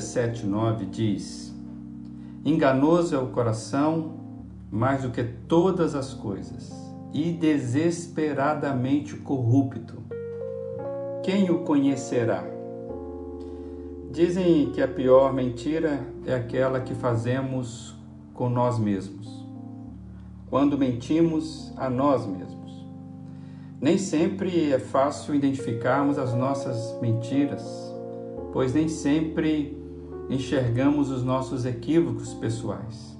Jeremias 17, 9 diz: Enganoso é o coração mais do que todas as coisas, e desesperadamente corrupto. Quem o conhecerá? Dizem que a pior mentira é aquela que fazemos com nós mesmos, quando mentimos a nós mesmos. Nem sempre é fácil identificarmos as nossas mentiras pois nem sempre enxergamos os nossos equívocos pessoais.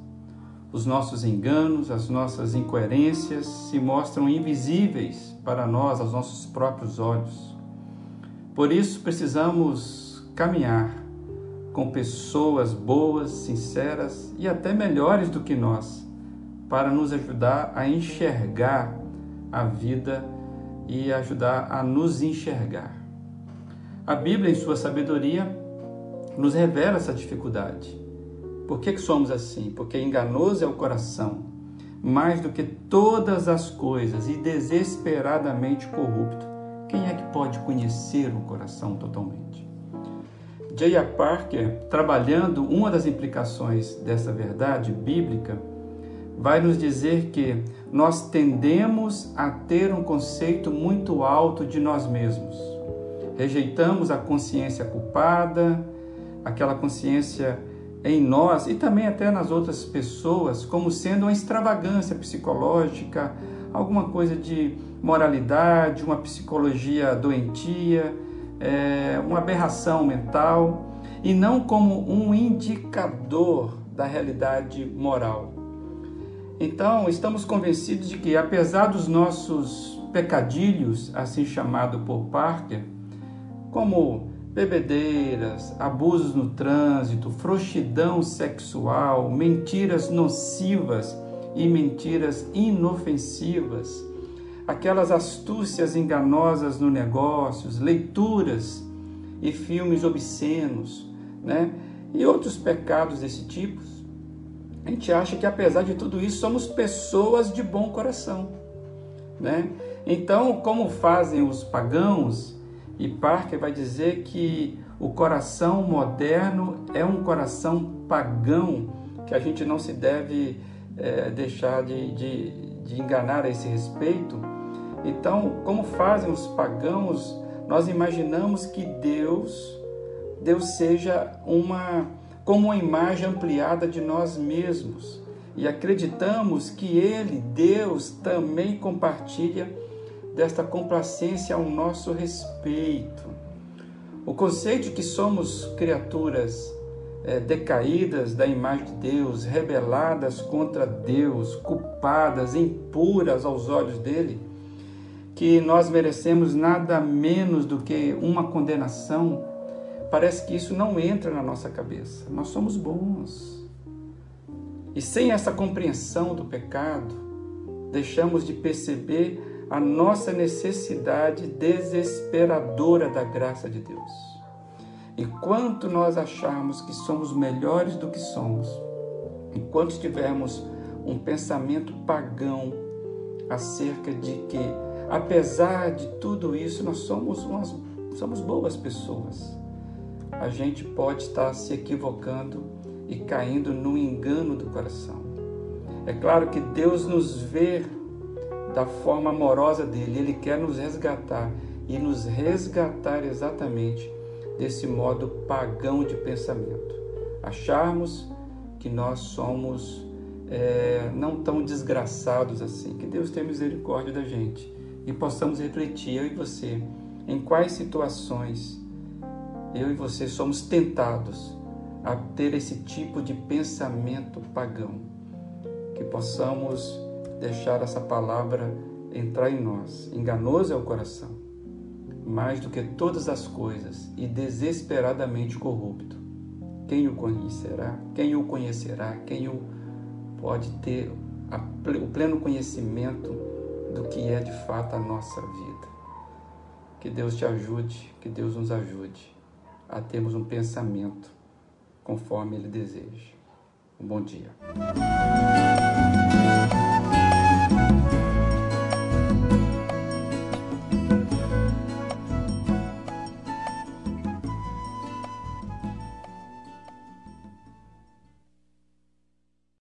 Os nossos enganos, as nossas incoerências se mostram invisíveis para nós, aos nossos próprios olhos. Por isso precisamos caminhar com pessoas boas, sinceras e até melhores do que nós, para nos ajudar a enxergar a vida e ajudar a nos enxergar. A Bíblia, em sua sabedoria, nos revela essa dificuldade. Por que, que somos assim? Porque enganoso é o coração, mais do que todas as coisas, e desesperadamente corrupto. Quem é que pode conhecer o coração totalmente? J.A. Parker, trabalhando uma das implicações dessa verdade bíblica, vai nos dizer que nós tendemos a ter um conceito muito alto de nós mesmos rejeitamos a consciência culpada, aquela consciência em nós e também até nas outras pessoas, como sendo uma extravagância psicológica, alguma coisa de moralidade, uma psicologia doentia, é, uma aberração mental, e não como um indicador da realidade moral. Então, estamos convencidos de que, apesar dos nossos pecadilhos, assim chamado por Parker, como bebedeiras, abusos no trânsito, frouxidão sexual, mentiras nocivas e mentiras inofensivas, aquelas astúcias enganosas no negócios, leituras e filmes obscenos, né? E outros pecados desse tipo. A gente acha que apesar de tudo isso somos pessoas de bom coração, né? Então, como fazem os pagãos, e Parker vai dizer que o coração moderno é um coração pagão, que a gente não se deve é, deixar de, de, de enganar a esse respeito. Então, como fazem os pagãos, nós imaginamos que Deus, Deus seja uma como uma imagem ampliada de nós mesmos e acreditamos que Ele, Deus, também compartilha desta complacência ao nosso respeito. O conceito de que somos criaturas é, decaídas da imagem de Deus, rebeladas contra Deus, culpadas, impuras aos olhos dele, que nós merecemos nada menos do que uma condenação, parece que isso não entra na nossa cabeça. Nós somos bons. E sem essa compreensão do pecado, deixamos de perceber a nossa necessidade desesperadora da graça de Deus. Enquanto nós acharmos que somos melhores do que somos, enquanto tivermos um pensamento pagão acerca de que, apesar de tudo isso, nós somos, umas, somos boas pessoas, a gente pode estar se equivocando e caindo no engano do coração. É claro que Deus nos vê da forma amorosa dele. Ele quer nos resgatar e nos resgatar exatamente desse modo pagão de pensamento. Acharmos que nós somos é, não tão desgraçados assim. Que Deus tenha misericórdia da gente e possamos refletir, eu e você, em quais situações eu e você somos tentados a ter esse tipo de pensamento pagão. Que possamos deixar essa palavra entrar em nós. Enganoso é o coração, mais do que todas as coisas, e desesperadamente corrupto. Quem o conhecerá? Quem o conhecerá? Quem o pode ter o pleno conhecimento do que é de fato a nossa vida? Que Deus te ajude, que Deus nos ajude a termos um pensamento conforme Ele deseja. Um bom dia.